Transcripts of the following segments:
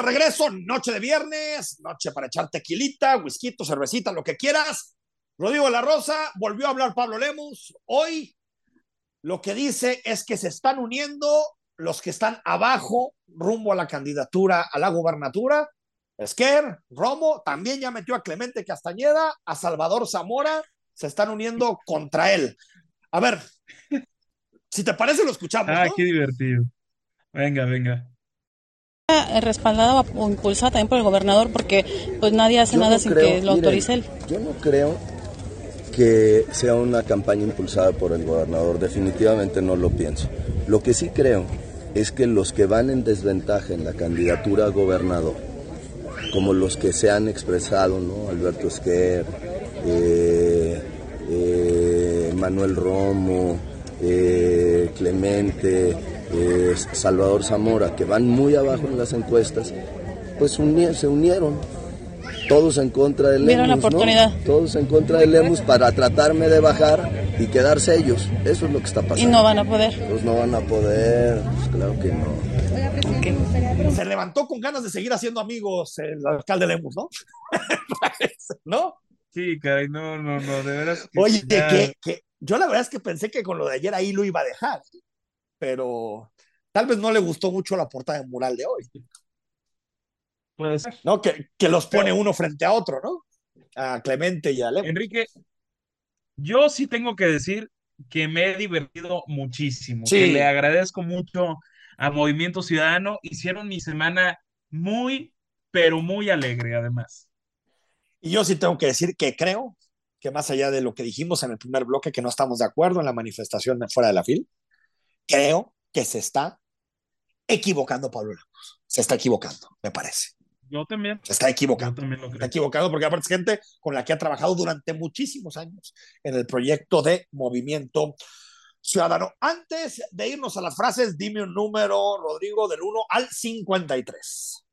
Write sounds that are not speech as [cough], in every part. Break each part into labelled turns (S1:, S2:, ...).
S1: de regreso, noche de viernes, noche para echar tequilita, whisky, cervecita, lo que quieras. Rodrigo de la Rosa, volvió a hablar Pablo Lemus. Hoy lo que dice es que se están uniendo los que están abajo rumbo a la candidatura a la gubernatura. Esquer, Romo, también ya metió a Clemente Castañeda, a Salvador Zamora, se están uniendo contra él. A ver, si te parece, lo escuchamos.
S2: Ah, qué divertido. Venga, venga.
S3: Respaldada o impulsada también por el gobernador porque pues nadie hace nada sin que lo autorice él.
S4: Yo no creo que sea una campaña impulsada por el gobernador, definitivamente no lo pienso. Lo que sí creo es que los que van en desventaja en la candidatura a gobernador, como los que se han expresado, ¿no? Alberto Esquer, eh, eh, Manuel Romo, eh, Clemente, Salvador Zamora, que van muy abajo en las encuestas, pues se unieron todos en contra de Lemus,
S3: la oportunidad.
S4: Todos en contra de Lemus para tratarme de bajar y quedarse ellos. Eso es lo que está pasando.
S3: Y no van a poder.
S4: Pues no van a poder, pues claro que no.
S1: Se levantó con ganas de seguir haciendo amigos el alcalde Lemus, ¿no? [laughs] ¿No?
S2: Sí, caray, no, no, no, de veras.
S1: Oye, que, que, yo la verdad es que pensé que con lo de ayer ahí lo iba a dejar, pero tal vez no le gustó mucho la portada de mural de hoy.
S2: Puede
S1: ¿No? Que, que los pone uno frente a otro, ¿no? A Clemente y a Lemus.
S2: Enrique, yo sí tengo que decir que me he divertido muchísimo, que le agradezco mucho a Movimiento Ciudadano, hicieron mi semana muy, pero muy alegre además.
S1: Y yo sí tengo que decir que creo que más allá de lo que dijimos en el primer bloque, que no estamos de acuerdo en la manifestación fuera de la fila, creo que se está equivocando Pablo Lemos. Se está equivocando, me parece.
S2: Yo también.
S1: Se está equivocando.
S2: Yo también lo creo.
S1: Está equivocado porque aparte es gente con la que ha trabajado durante muchísimos años en el proyecto de Movimiento Ciudadano. Antes de irnos a las frases, dime un número, Rodrigo, del 1 al 53.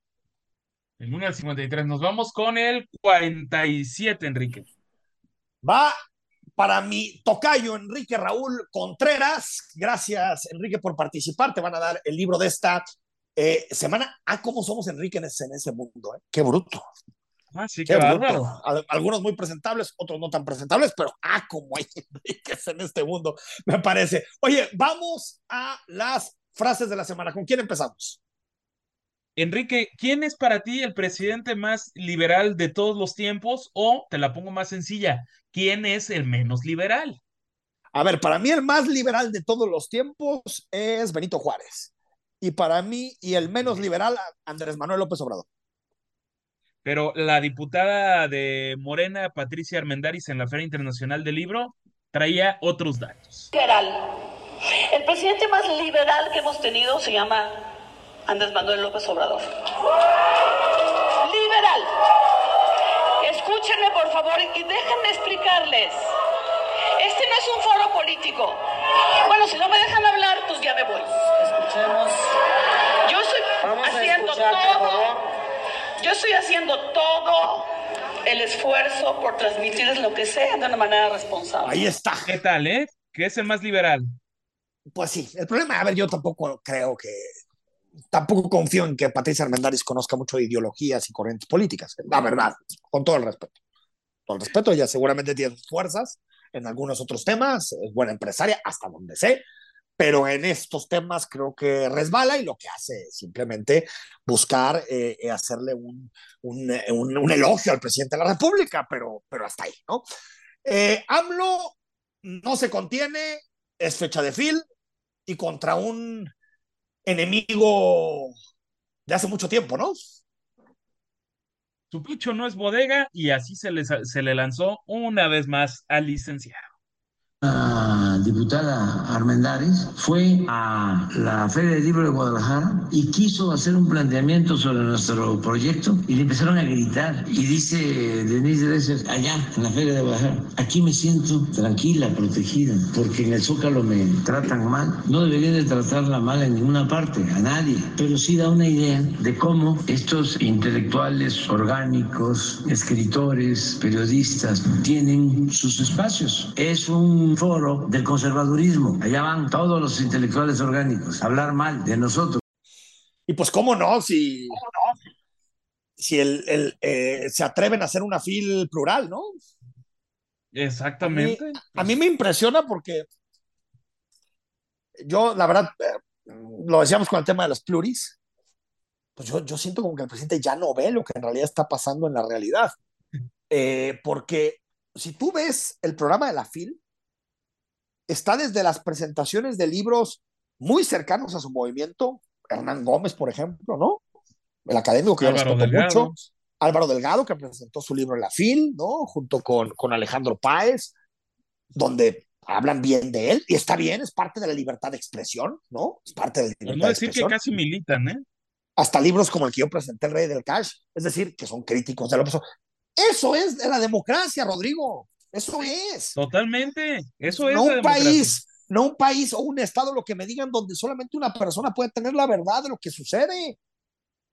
S2: El 1 al 53. Nos vamos con el 47, Enrique.
S1: Va para mi tocayo Enrique Raúl Contreras. Gracias, Enrique, por participar. Te van a dar el libro de esta eh, semana. Ah, cómo somos Enrique en ese, en ese mundo. ¿eh? Qué bruto.
S2: Ah, sí, qué, qué bruto.
S1: Algunos muy presentables, otros no tan presentables, pero ah, como hay [laughs] Enriques en este mundo, me parece. Oye, vamos a las frases de la semana. ¿Con quién empezamos?
S2: Enrique, ¿quién es para ti el presidente más liberal de todos los tiempos? O te la pongo más sencilla, ¿quién es el menos liberal?
S1: A ver, para mí el más liberal de todos los tiempos es Benito Juárez. Y para mí, y el menos liberal, Andrés Manuel López Obrador.
S2: Pero la diputada de Morena, Patricia Armendáriz, en la Feria Internacional del Libro, traía otros datos.
S5: Liberal. El presidente más liberal que hemos tenido se llama Andrés Manuel López Obrador. Liberal. Escúchenme, por favor, y déjenme explicarles. Este no es un foro político. Bueno, si no me dejan hablar, pues ya me voy. Escuchemos. Yo estoy haciendo todo. Yo estoy haciendo todo el esfuerzo por transmitirles lo que sea de una manera responsable.
S1: Ahí está.
S2: ¿Qué tal, eh? ¿Qué es el más liberal?
S1: Pues sí, el problema, a ver, yo tampoco creo que tampoco confío en que Patricia Armendáriz conozca mucho de ideologías y corrientes políticas, la verdad, con todo el respeto. Con el respeto, ella seguramente tiene fuerzas en algunos otros temas, es buena empresaria, hasta donde sé, pero en estos temas creo que resbala y lo que hace es simplemente buscar eh, hacerle un, un, un, un, elogio al presidente de la República, pero, pero hasta ahí, ¿no? Eh, AMLO no se contiene, es fecha de fil y contra un enemigo de hace mucho tiempo, ¿no?
S2: Su pecho no es bodega y así se le, se le lanzó una vez más al licenciado.
S6: Diputada Armendáriz fue a la Feria del Libro de Guadalajara y quiso hacer un planteamiento sobre nuestro proyecto y le empezaron a gritar. Y dice Denise Dresser, allá en la Feria de Guadalajara, aquí me siento tranquila, protegida, porque en el Zócalo me tratan mal. No deberían de tratarla mal en ninguna parte, a nadie, pero sí da una idea de cómo estos intelectuales orgánicos, escritores, periodistas, tienen sus espacios. Es un foro del conservadurismo. Allá van todos los intelectuales orgánicos a hablar mal de nosotros.
S1: Y pues, ¿cómo no? Si si el, eh, se atreven a hacer una fil plural, ¿no?
S2: Exactamente.
S1: A mí, me impresiona porque yo, la verdad, eh, lo decíamos con el tema de las pluris, pues yo, yo siento como que el presidente ya no ve lo que en realidad está pasando en la realidad. Eh, porque si tú ves el programa de la FIL, está desde las presentaciones de libros muy cercanos a su movimiento, Hernán Gómez, por ejemplo, ¿no? El académico que yo respeto mucho. Álvaro Delgado, que presentó su libro en la FIL, ¿no? Junto con, con Alejandro Páez, donde hablan bien de él, y está bien, es parte de la libertad de expresión, ¿no? Es parte de la libertad
S2: no decir que casi militan, ¿eh?
S1: Hasta libros como el que yo presenté, El Rey del Cash, es decir, que son críticos de lo Eso es de la democracia, Rodrigo. Eso es.
S2: Totalmente. Eso es.
S1: No un país, no un país o un estado, lo que me digan, donde solamente una persona puede tener la verdad de lo que sucede.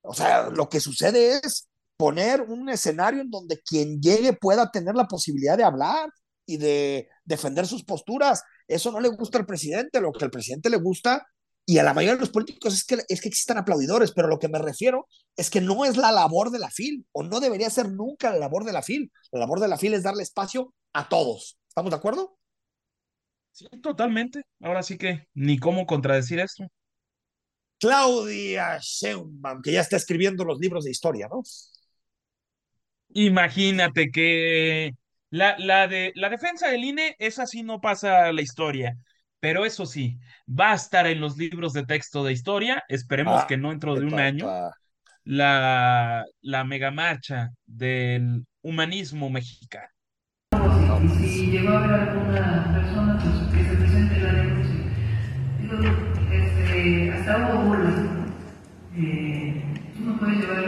S1: O sea, lo que sucede es poner un escenario en donde quien llegue pueda tener la posibilidad de hablar y de defender sus posturas. Eso no le gusta al presidente, lo que al presidente le gusta y a la mayoría de los políticos es que, es que existan aplaudidores, pero lo que me refiero es que no es la labor de la FIL, o no debería ser nunca la labor de la FIL. La labor de la FIL es darle espacio a todos. ¿Estamos de acuerdo?
S2: Sí, totalmente. Ahora sí que ni cómo contradecir esto.
S1: Claudia Sheinbaum, que ya está escribiendo los libros de historia, ¿no?
S2: Imagínate que la, la, de, la defensa del INE, esa sí no pasa a la historia. Pero eso sí, va a estar en los libros de texto de historia. Esperemos ah, que no dentro de un año. La, la megamarcha del humanismo mexicano.
S7: Y si llegó a haber alguna persona pues, que se presente la denuncia. Este, hasta hubo burlas. Eh, tú no puedes llevar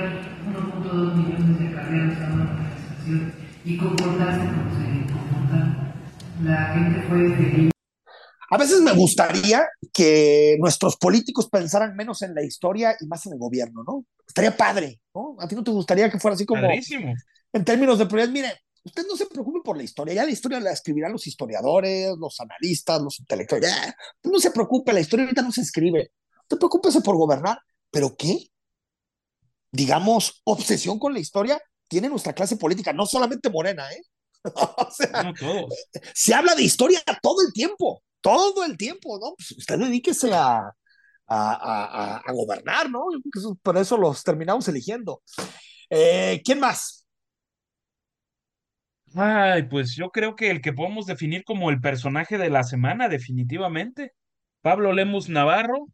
S7: 1.2 millones de carreras a una manifestación y comportarse como se comporta. La gente fue feliz.
S1: A veces me gustaría que nuestros políticos pensaran menos en la historia y más en el gobierno, ¿no? Estaría padre, ¿no? ¿A ti no te gustaría que fuera así como...
S2: Padrísimo.
S1: En términos de prioridad, mire, usted no se preocupe por la historia, ya la historia la escribirán los historiadores, los analistas, los intelectuales, ya, no se preocupe, la historia ahorita no se escribe, no preocúpese por gobernar, pero ¿qué? Digamos, obsesión con la historia tiene nuestra clase política, no solamente Morena, ¿eh? [laughs] o sea, se habla de historia todo el tiempo, todo el tiempo, ¿no? Pues usted dedíquese a, a, a, gobernar, ¿no? Yo creo que por eso los terminamos eligiendo. Eh, ¿Quién más?
S2: Ay, pues yo creo que el que podemos definir como el personaje de la semana, definitivamente. Pablo Lemus Navarro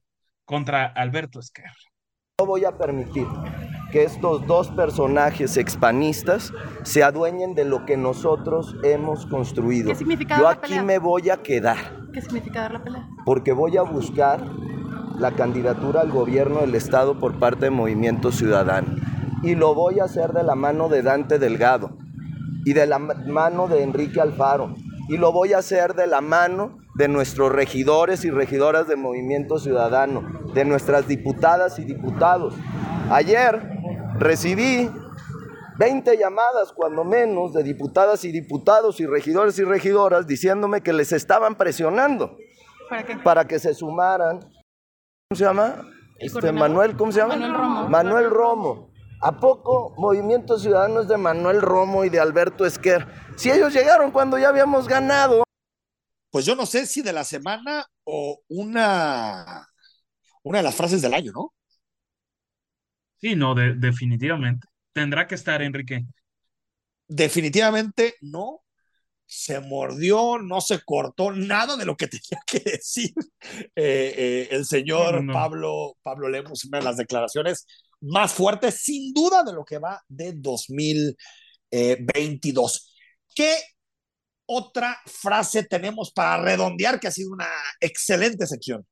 S2: contra Alberto Esquerra.
S4: No voy a permitir que estos dos personajes expanistas se adueñen de lo que nosotros hemos construido.
S3: ¿Qué significa
S4: Yo aquí me voy a quedar.
S3: ¿Qué significa dar la pelea?
S4: Porque voy a buscar la candidatura al gobierno del Estado por parte de Movimiento Ciudadano. Y lo voy a hacer de la mano de Dante Delgado y de la mano de Enrique Alfaro. Y lo voy a hacer de la mano de nuestros regidores y regidoras de Movimiento Ciudadano, de nuestras diputadas y diputados. Ayer recibí 20 llamadas, cuando menos, de diputadas y diputados y regidores y regidoras diciéndome que les estaban presionando
S3: ¿Para, qué?
S4: para que se sumaran. ¿Cómo se llama? Este, Manuel, ¿cómo se llama?
S3: Manuel Romo.
S4: Manuel Romo. ¿A poco Movimiento Ciudadano es de Manuel Romo y de Alberto Esquer? Si ellos llegaron cuando ya habíamos ganado.
S1: Pues yo no sé si de la semana o una, una de las frases del año, ¿no?
S2: Sí, no, definitivamente. Tendrá que estar, Enrique.
S1: Definitivamente no. Se mordió, no se cortó nada de lo que [laughs] tenía que decir eh, eh, el señor Pablo, Pablo Lemos, una de las declaraciones más fuertes, sin duda, de lo que va de 2022. ¿Qué otra frase tenemos para redondear que ha sido una excelente sección?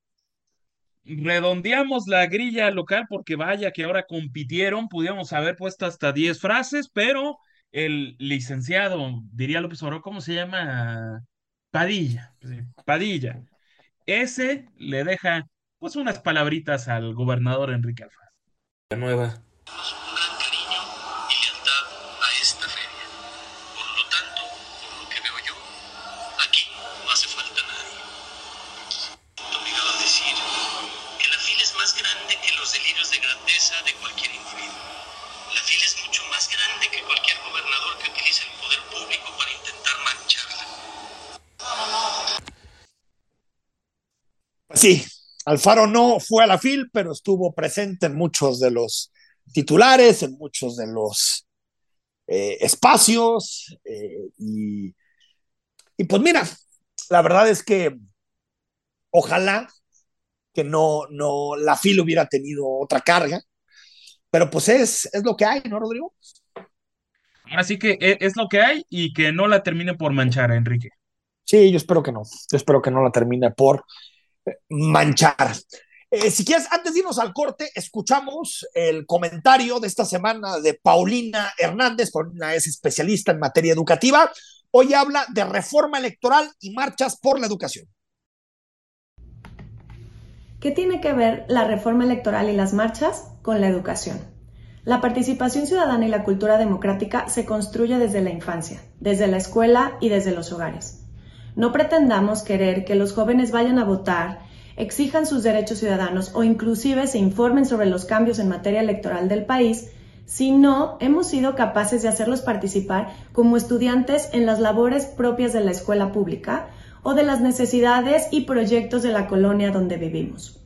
S2: Redondeamos la grilla local porque vaya que ahora compitieron, pudiéramos haber puesto hasta 10 frases, pero el licenciado, diría López Obrador, ¿cómo se llama? Padilla, Padilla. Ese le deja pues unas palabritas al gobernador Enrique Alfaro.
S8: La nueva.
S1: Sí, Alfaro no fue a la FIL, pero estuvo presente en muchos de los titulares, en muchos de los eh, espacios. Eh, y, y pues mira, la verdad es que ojalá que no, no, la FIL hubiera tenido otra carga, pero pues es, es lo que hay, ¿no, Rodrigo?
S2: Así que e, es lo que hay y que no la termine por manchar, Enrique.
S1: Sí, yo espero que no. Yo espero que no la termine por manchar. Eh, si quieres, antes de irnos al corte, escuchamos el comentario de esta semana de Paulina Hernández. Paulina es especialista en materia educativa. Hoy habla de reforma electoral y marchas por la educación.
S8: ¿Qué tiene que ver la reforma electoral y las marchas con la educación? La participación ciudadana y la cultura democrática se construye desde la infancia, desde la escuela y desde los hogares. No pretendamos querer que los jóvenes vayan a votar, exijan sus derechos ciudadanos o inclusive se informen sobre los cambios en materia electoral del país si no hemos sido capaces de hacerlos participar como estudiantes en las labores propias de la escuela pública o de las necesidades y proyectos de la colonia donde vivimos.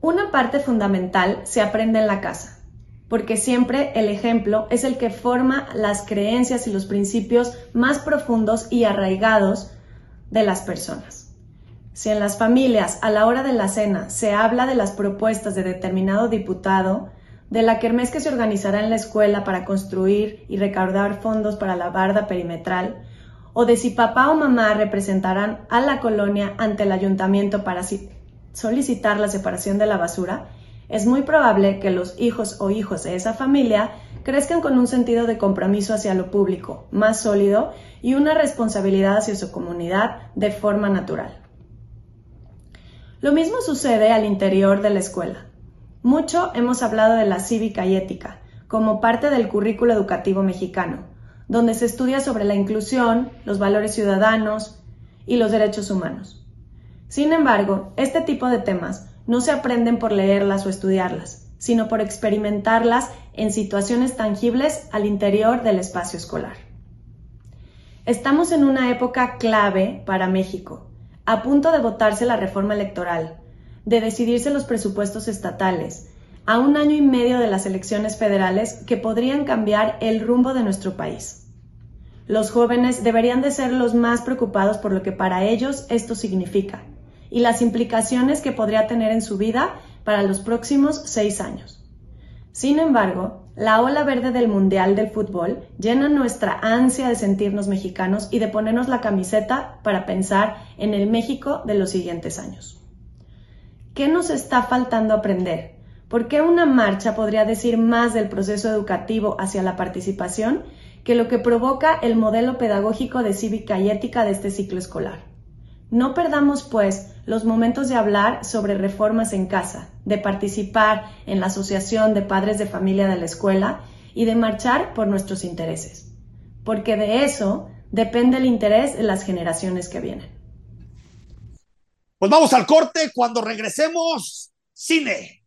S8: Una parte fundamental se aprende en la casa, porque siempre el ejemplo es el que forma las creencias y los principios más profundos y arraigados de las personas. Si en las familias a la hora de la cena se habla de las propuestas de determinado diputado, de la kermés que se organizará en la escuela para construir y recaudar fondos para la barda perimetral, o de si papá o mamá representarán a la colonia ante el ayuntamiento para solicitar la separación de la basura, es muy probable que los hijos o hijos de esa familia crezcan con un sentido de compromiso hacia lo público más sólido y una responsabilidad hacia su comunidad de forma natural. Lo mismo sucede al interior de la escuela. Mucho hemos hablado de la cívica y ética como parte del currículo educativo mexicano, donde se estudia sobre la inclusión, los valores ciudadanos y los derechos humanos. Sin embargo, este tipo de temas no se aprenden por leerlas o estudiarlas, sino por experimentarlas en situaciones tangibles al interior del espacio escolar. Estamos en una época clave para México, a punto de votarse la reforma electoral, de decidirse los presupuestos estatales, a un año y medio de las elecciones federales que podrían cambiar el rumbo de nuestro país. Los jóvenes deberían de ser los más preocupados por lo que para ellos esto significa, y las implicaciones que podría tener en su vida para los próximos seis años. Sin embargo, la ola verde del Mundial del Fútbol llena nuestra ansia de sentirnos mexicanos y de ponernos la camiseta para pensar en el México de los siguientes años. ¿Qué nos está faltando aprender? ¿Por qué una marcha podría decir más del proceso educativo hacia la participación que lo que provoca el modelo pedagógico de cívica y ética de este ciclo escolar? No perdamos, pues, los momentos de hablar sobre reformas en casa, de participar en la Asociación de Padres de Familia de la Escuela y de marchar por nuestros intereses, porque de eso depende el interés de las generaciones que vienen.
S1: Pues vamos al corte, cuando regresemos, cine,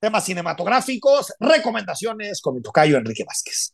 S1: temas cinematográficos, recomendaciones con mi tocayo Enrique Vázquez.